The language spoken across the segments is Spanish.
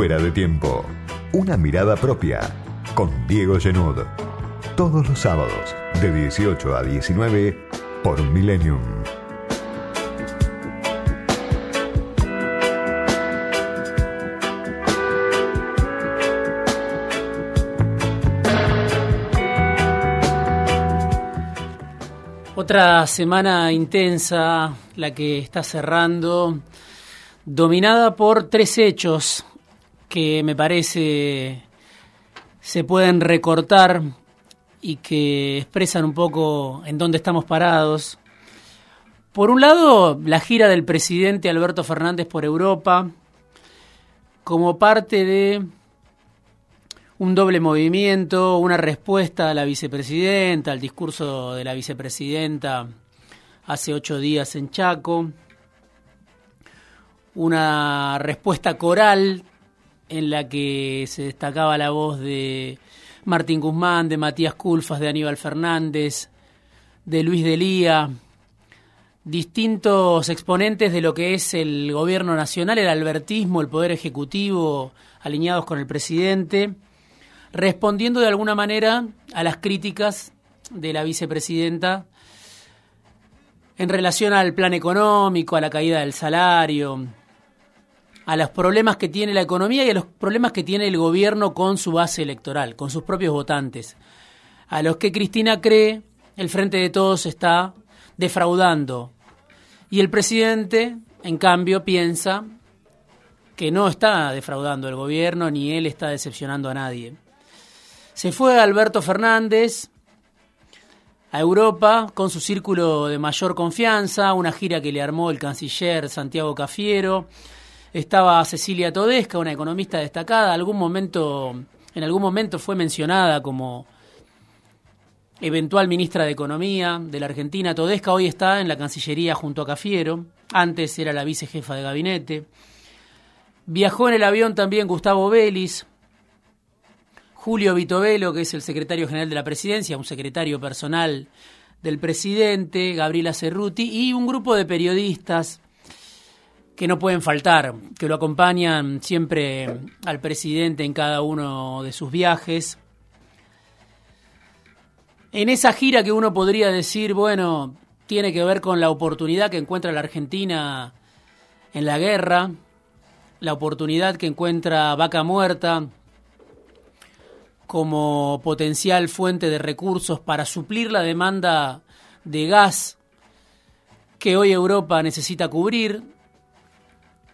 Fuera de tiempo. Una mirada propia. Con Diego Genud. Todos los sábados, de 18 a 19, por Millennium. Otra semana intensa, la que está cerrando, dominada por tres hechos que me parece se pueden recortar y que expresan un poco en dónde estamos parados. Por un lado, la gira del presidente Alberto Fernández por Europa, como parte de un doble movimiento, una respuesta a la vicepresidenta, al discurso de la vicepresidenta hace ocho días en Chaco, una respuesta coral en la que se destacaba la voz de Martín Guzmán, de Matías Culfas, de Aníbal Fernández, de Luis Delía, distintos exponentes de lo que es el gobierno nacional, el albertismo, el poder ejecutivo, alineados con el presidente respondiendo de alguna manera a las críticas de la vicepresidenta en relación al plan económico, a la caída del salario, a los problemas que tiene la economía y a los problemas que tiene el gobierno con su base electoral, con sus propios votantes, a los que Cristina cree el Frente de Todos está defraudando. Y el presidente, en cambio, piensa que no está defraudando el gobierno ni él está decepcionando a nadie. Se fue Alberto Fernández a Europa con su círculo de mayor confianza, una gira que le armó el canciller Santiago Cafiero. Estaba Cecilia Todesca, una economista destacada, en algún momento fue mencionada como eventual ministra de Economía de la Argentina. Todesca hoy está en la Cancillería junto a Cafiero, antes era la vicejefa de gabinete. Viajó en el avión también Gustavo Vélez, Julio Vitovelo, que es el secretario general de la presidencia, un secretario personal del presidente, Gabriela Cerruti, y un grupo de periodistas que no pueden faltar, que lo acompañan siempre al presidente en cada uno de sus viajes. En esa gira que uno podría decir, bueno, tiene que ver con la oportunidad que encuentra la Argentina en la guerra, la oportunidad que encuentra Vaca Muerta como potencial fuente de recursos para suplir la demanda de gas que hoy Europa necesita cubrir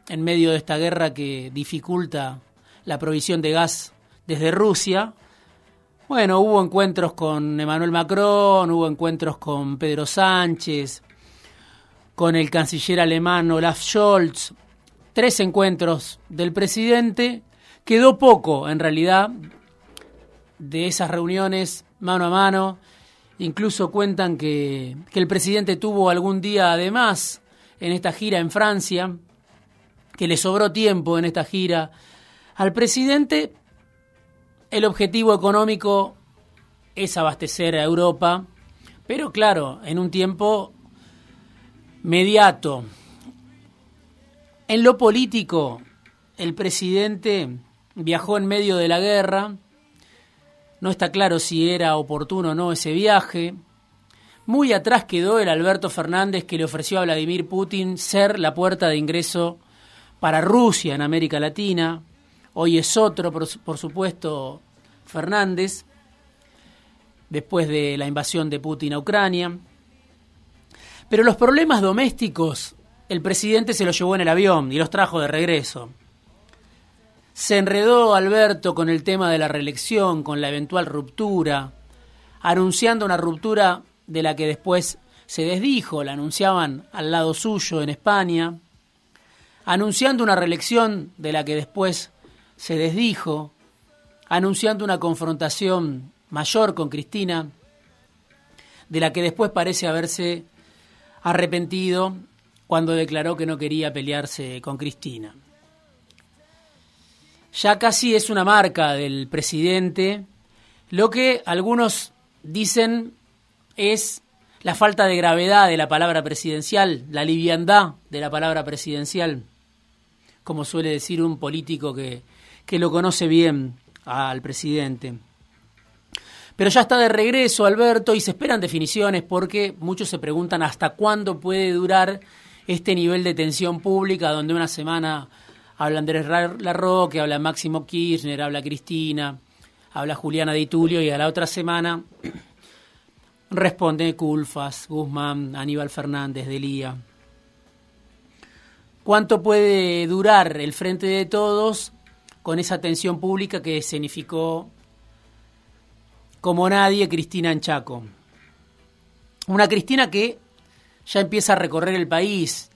en medio de esta guerra que dificulta la provisión de gas desde Rusia. Bueno, hubo encuentros con Emmanuel Macron, hubo encuentros con Pedro Sánchez, con el canciller alemán Olaf Scholz, tres encuentros del presidente. Quedó poco, en realidad, de esas reuniones mano a mano. Incluso cuentan que, que el presidente tuvo algún día además en esta gira en Francia, que le sobró tiempo en esta gira. Al presidente el objetivo económico es abastecer a Europa, pero claro, en un tiempo mediato. En lo político, el presidente viajó en medio de la guerra, no está claro si era oportuno o no ese viaje. Muy atrás quedó el Alberto Fernández que le ofreció a Vladimir Putin ser la puerta de ingreso para Rusia en América Latina. Hoy es otro, por, supuesto, Fernández, después de la invasión de Putin a Ucrania. Pero los problemas domésticos el presidente se los llevó en el avión y los trajo de regreso. Se enredó Alberto con el tema de la reelección, con la eventual ruptura, anunciando una ruptura de la que después se desdijo, la anunciaban al lado suyo en España, anunciando una reelección de la que después se desdijo, anunciando una confrontación mayor con Cristina, de la que después parece haberse arrepentido cuando declaró que no quería pelearse con Cristina ya casi es una marca del presidente. Lo que algunos dicen es la falta de gravedad de la palabra presidencial, la liviandad de la palabra presidencial, como suele decir un político que, que lo conoce bien al presidente. Pero ya está de regreso Alberto y se esperan definiciones porque muchos se preguntan hasta cuándo puede durar este nivel de tensión pública donde una semana habla Andrés Larroque, habla Máximo Kirchner, habla Cristina, habla Juliana de Itulio y a la otra semana responde Culfas, Guzmán, Aníbal Fernández, Delía. ¿Cuánto puede durar el frente de todos con esa tensión pública que escenificó como nadie Cristina en Chaco? Una Cristina que ya empieza a recorrer el país.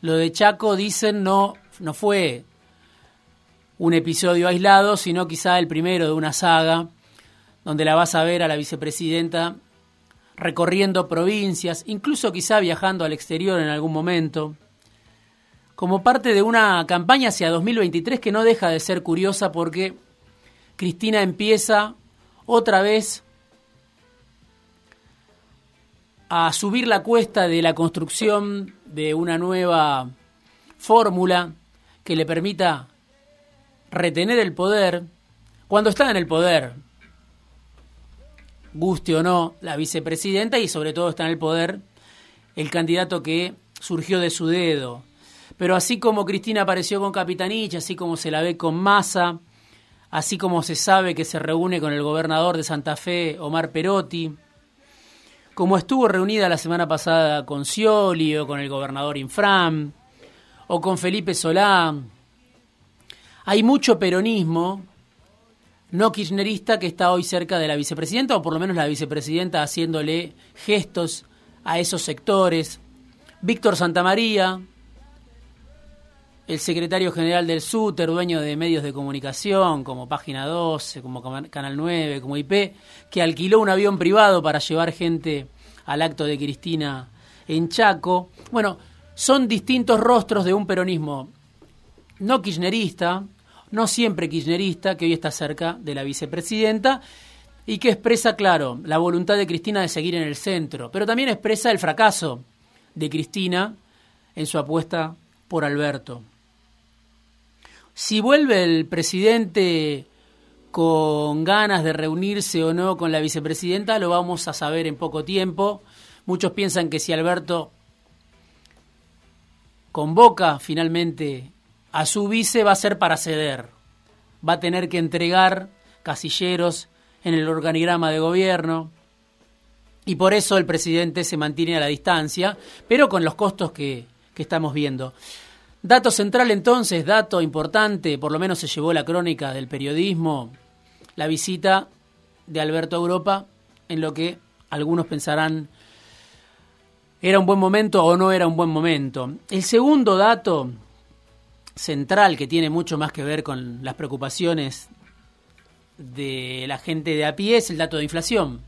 Lo de Chaco, dicen, no, no fue un episodio aislado, sino quizá el primero de una saga, donde la vas a ver a la vicepresidenta recorriendo provincias, incluso quizá viajando al exterior en algún momento, como parte de una campaña hacia 2023 que no deja de ser curiosa porque Cristina empieza otra vez a subir la cuesta de la construcción de una nueva fórmula que le permita retener el poder cuando está en el poder, guste o no la vicepresidenta y sobre todo está en el poder el candidato que surgió de su dedo. Pero así como Cristina apareció con Capitanich, así como se la ve con Massa, así como se sabe que se reúne con el gobernador de Santa Fe, Omar Perotti, como estuvo reunida la semana pasada con Scioli o con el gobernador Infram, o con Felipe Solá, hay mucho peronismo no kirchnerista que está hoy cerca de la vicepresidenta, o por lo menos la vicepresidenta haciéndole gestos a esos sectores. Víctor Santamaría, el secretario general del SUTER, dueño de medios de comunicación como Página 12, como Canal 9, como IP, que alquiló un avión privado para llevar gente al acto de Cristina en Chaco. Bueno, son distintos rostros de un peronismo no kirchnerista, no siempre kirchnerista, que hoy está cerca de la vicepresidenta y que expresa, claro, la voluntad de Cristina de seguir en el centro, pero también expresa el fracaso de Cristina en su apuesta por Alberto. Si vuelve el presidente con ganas de reunirse o no con la vicepresidenta, lo vamos a saber en poco tiempo. Muchos piensan que si Alberto convoca finalmente a su vice va a ser para ceder. Va a tener que entregar casilleros en el organigrama de gobierno. Y por eso el presidente se mantiene a la distancia, pero con los costos que, que estamos viendo. Dato central entonces, dato importante, por lo menos se llevó la crónica del periodismo, la visita de Alberto a Europa, en lo que algunos pensarán era un buen momento o no era un buen momento. El segundo dato central que tiene mucho más que ver con las preocupaciones de la gente de a pie es el dato de inflación.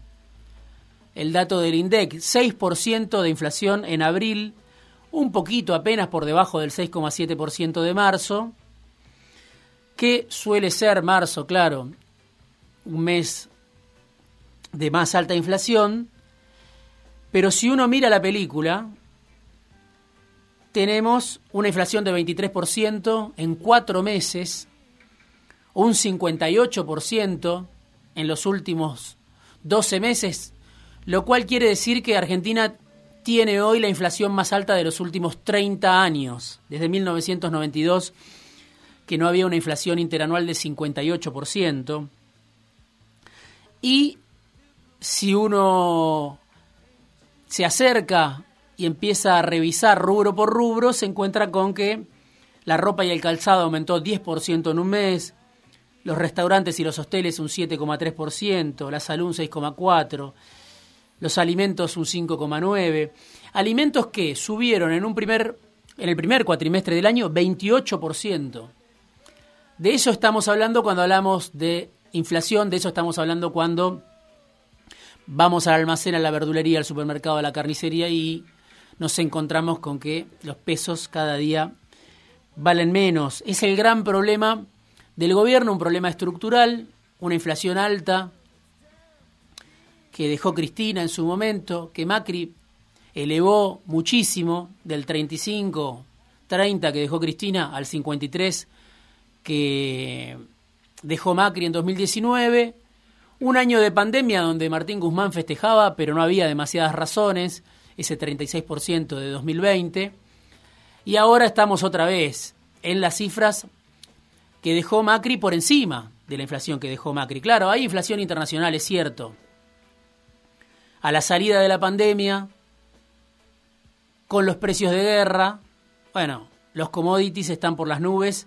El dato del INDEC, 6% de inflación en abril, un poquito apenas por debajo del 6,7% de marzo, que suele ser marzo, claro, un mes de más alta inflación, pero si uno mira la película, tenemos una inflación de 23% en cuatro meses, un 58% en los últimos 12 meses, lo cual quiere decir que Argentina tiene hoy la inflación más alta de los últimos 30 años, desde 1992, que no había una inflación interanual de 58%. Y si uno se acerca y empieza a revisar rubro por rubro, se encuentra con que la ropa y el calzado aumentó 10% en un mes, los restaurantes y los hosteles un 7,3%, la salud un 6,4%, los alimentos un 5,9%, alimentos que subieron en un primer en el primer cuatrimestre del año 28%. De eso estamos hablando cuando hablamos de inflación, de eso estamos hablando cuando vamos al almacén, a la verdulería, al supermercado, a la carnicería y nos encontramos con que los pesos cada día valen menos. Es el gran problema del gobierno, un problema estructural, una inflación alta que dejó Cristina en su momento, que Macri elevó muchísimo del 35, 30 que dejó Cristina al 53 que dejó Macri en 2019, un año de pandemia donde Martín Guzmán festejaba, pero no había demasiadas razones, ese 36% de 2020, y ahora estamos otra vez en las cifras que dejó Macri por encima de la inflación que dejó Macri. Claro, hay inflación internacional, es cierto. A la salida de la pandemia, con los precios de guerra, bueno, los commodities están por las nubes.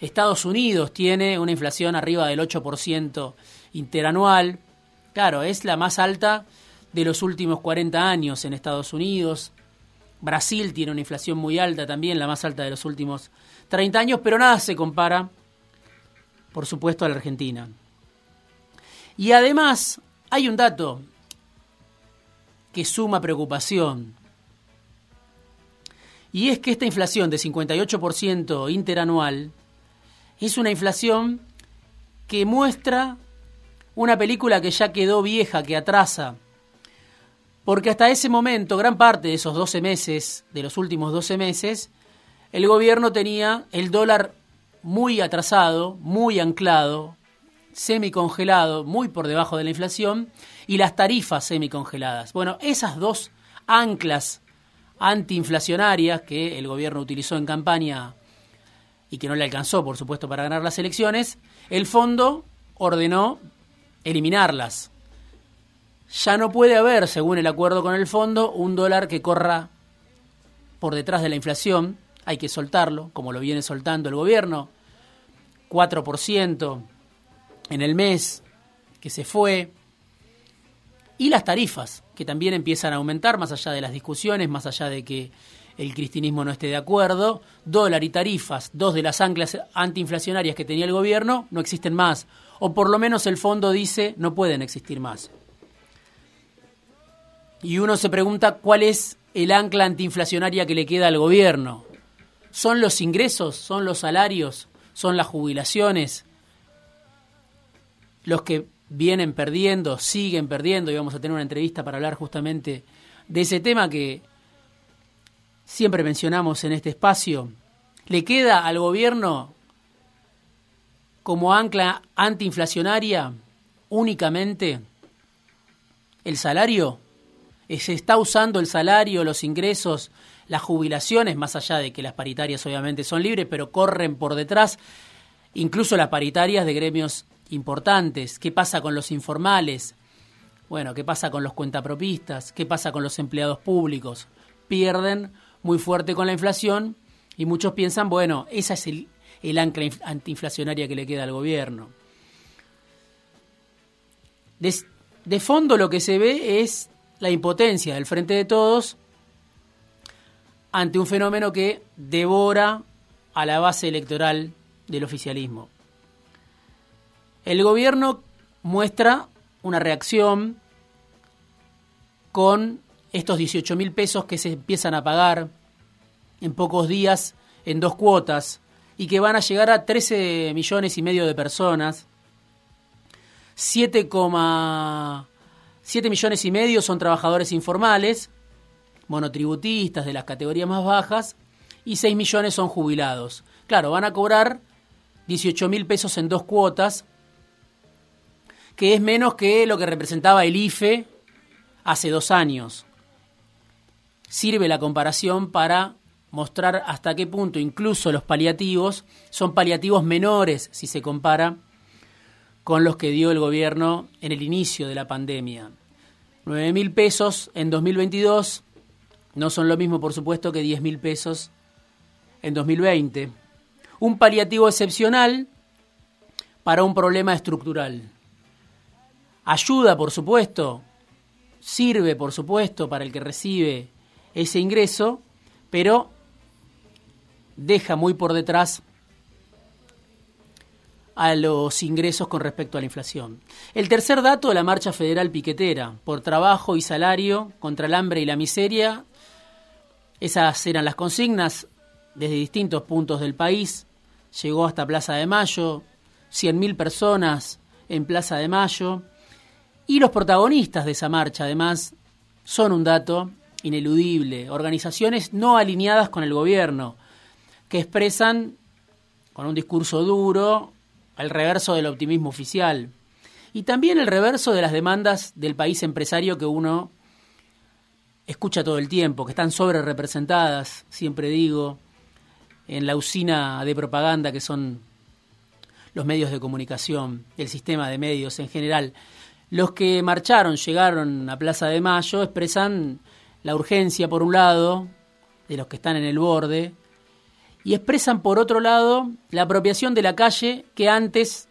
Estados Unidos tiene una inflación arriba del 8% interanual. Claro, es la más alta de los últimos 40 años en Estados Unidos. Brasil tiene una inflación muy alta también, la más alta de los últimos 30 años, pero nada se compara, por supuesto, a la Argentina. Y además, hay un dato que suma preocupación. Y es que esta inflación de 58% interanual es una inflación que muestra una película que ya quedó vieja, que atrasa. Porque hasta ese momento, gran parte de esos 12 meses, de los últimos 12 meses, el gobierno tenía el dólar muy atrasado, muy anclado, semicongelado, muy por debajo de la inflación, y las tarifas semicongeladas. Bueno, esas dos anclas antiinflacionarias que el gobierno utilizó en campaña y que no le alcanzó, por supuesto, para ganar las elecciones, el fondo ordenó eliminarlas. Ya no puede haber, según el acuerdo con el fondo, un dólar que corra por detrás de la inflación, hay que soltarlo, como lo viene soltando el gobierno, 4% en el mes que se fue, y las tarifas, que también empiezan a aumentar, más allá de las discusiones, más allá de que el cristinismo no esté de acuerdo, dólar y tarifas, dos de las anclas antiinflacionarias que tenía el gobierno, no existen más, o por lo menos el fondo dice no pueden existir más. Y uno se pregunta cuál es el ancla antiinflacionaria que le queda al gobierno. ¿Son los ingresos? ¿Son los salarios? ¿Son las jubilaciones? Los que vienen perdiendo, siguen perdiendo, y vamos a tener una entrevista para hablar justamente de ese tema que siempre mencionamos en este espacio. ¿Le queda al gobierno como ancla antiinflacionaria únicamente el salario? ¿Se está usando el salario, los ingresos, las jubilaciones, más allá de que las paritarias obviamente son libres, pero corren por detrás, incluso las paritarias de gremios importantes? ¿Qué pasa con los informales? Bueno, ¿qué pasa con los cuentapropistas? ¿Qué pasa con los empleados públicos? Pierden muy fuerte con la inflación y muchos piensan, bueno, esa es el, el ancla antiinflacionaria que le queda al gobierno. De, de fondo lo que se ve es la impotencia del Frente de Todos ante un fenómeno que devora a la base electoral del oficialismo. El gobierno muestra una reacción con estos 18 mil pesos que se empiezan a pagar en pocos días en dos cuotas y que van a llegar a 13 millones y medio de personas. 7,7 millones y medio son trabajadores informales monotributistas de las categorías más bajas y 6 millones son jubilados. Claro, van a cobrar 18 mil pesos en dos cuotas, que es menos que lo que representaba el IFE hace dos años. Sirve la comparación para mostrar hasta qué punto incluso los paliativos son paliativos menores si se compara con los que dio el gobierno en el inicio de la pandemia. 9 mil pesos en 2022 no son lo mismo, por supuesto, que 10 mil pesos en 2020. Un paliativo excepcional para un problema estructural. Ayuda, por supuesto, sirve, por supuesto, para el que recibe ese ingreso, pero deja muy por detrás a los ingresos con respecto a la inflación. El tercer dato de la marcha federal piquetera, por trabajo y salario contra el hambre y la miseria, esas eran las consignas desde distintos puntos del país. Llegó hasta Plaza de Mayo, 100.000 personas en Plaza de Mayo. Y los protagonistas de esa marcha, además, son un dato ineludible. Organizaciones no alineadas con el gobierno, que expresan con un discurso duro el reverso del optimismo oficial y también el reverso de las demandas del país empresario que uno escucha todo el tiempo, que están sobre representadas, siempre digo, en la usina de propaganda que son los medios de comunicación, el sistema de medios en general. Los que marcharon, llegaron a Plaza de Mayo, expresan la urgencia, por un lado, de los que están en el borde, y expresan, por otro lado, la apropiación de la calle que antes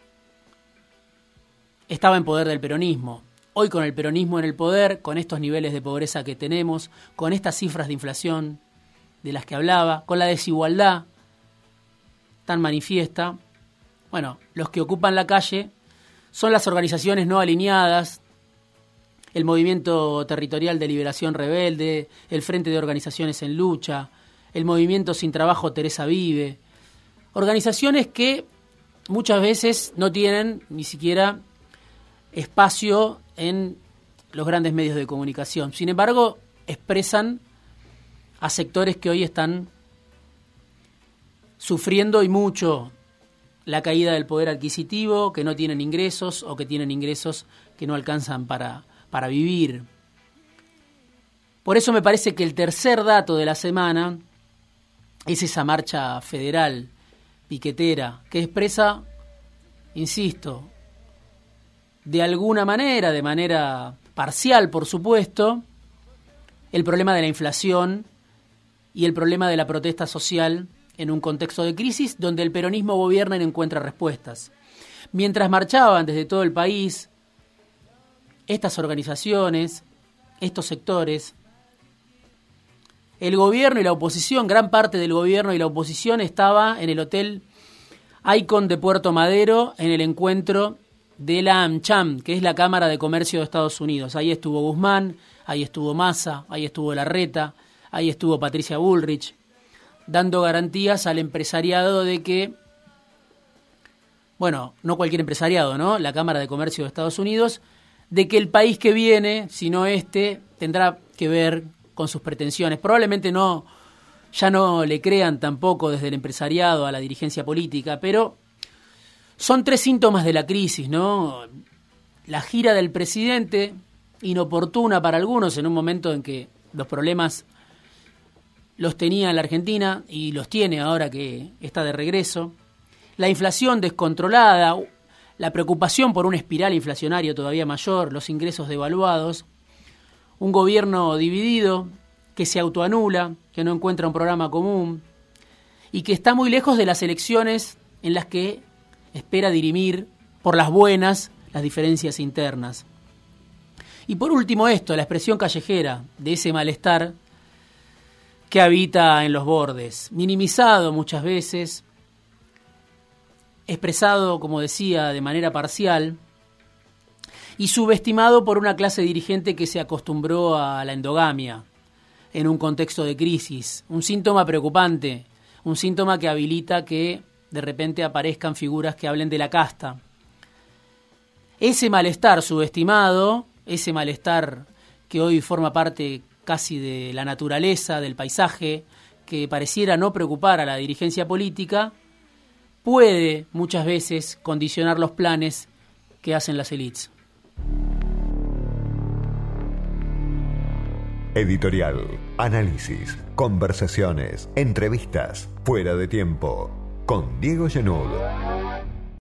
estaba en poder del peronismo. Hoy con el peronismo en el poder, con estos niveles de pobreza que tenemos, con estas cifras de inflación de las que hablaba, con la desigualdad tan manifiesta, bueno, los que ocupan la calle son las organizaciones no alineadas, el Movimiento Territorial de Liberación Rebelde, el Frente de Organizaciones en Lucha, el Movimiento Sin Trabajo Teresa Vive, organizaciones que muchas veces no tienen ni siquiera espacio en los grandes medios de comunicación. Sin embargo, expresan a sectores que hoy están sufriendo y mucho la caída del poder adquisitivo, que no tienen ingresos o que tienen ingresos que no alcanzan para, para vivir. Por eso me parece que el tercer dato de la semana es esa marcha federal, piquetera, que expresa, insisto, de alguna manera, de manera parcial por supuesto, el problema de la inflación y el problema de la protesta social en un contexto de crisis donde el peronismo gobierna y no encuentra respuestas. Mientras marchaban desde todo el país, estas organizaciones, estos sectores, el gobierno y la oposición, gran parte del gobierno y la oposición estaba en el hotel Icon de Puerto Madero en el encuentro de la AmCham, que es la Cámara de Comercio de Estados Unidos. Ahí estuvo Guzmán, ahí estuvo Massa, ahí estuvo Larreta, ahí estuvo Patricia Bullrich, dando garantías al empresariado de que, bueno, no cualquier empresariado, ¿no? La Cámara de Comercio de Estados Unidos, de que el país que viene, sino este, tendrá que ver con sus pretensiones. Probablemente no, ya no le crean tampoco desde el empresariado a la dirigencia política, pero son tres síntomas de la crisis, ¿no? La gira del presidente, inoportuna para algunos en un momento en que los problemas los tenía en la Argentina y los tiene ahora que está de regreso. La inflación descontrolada, la preocupación por una espiral inflacionaria todavía mayor, los ingresos devaluados, un gobierno dividido que se autoanula, que no encuentra un programa común y que está muy lejos de las elecciones en las que espera dirimir por las buenas las diferencias internas. Y por último esto, la expresión callejera de ese malestar que habita en los bordes, minimizado muchas veces, expresado, como decía, de manera parcial, y subestimado por una clase dirigente que se acostumbró a la endogamia en un contexto de crisis, un síntoma preocupante, un síntoma que habilita que de repente aparezcan figuras que hablen de la casta. Ese malestar subestimado, ese malestar que hoy forma parte casi de la naturaleza, del paisaje, que pareciera no preocupar a la dirigencia política, puede muchas veces condicionar los planes que hacen las élites. Editorial, análisis, conversaciones, entrevistas, fuera de tiempo, con Diego Genud.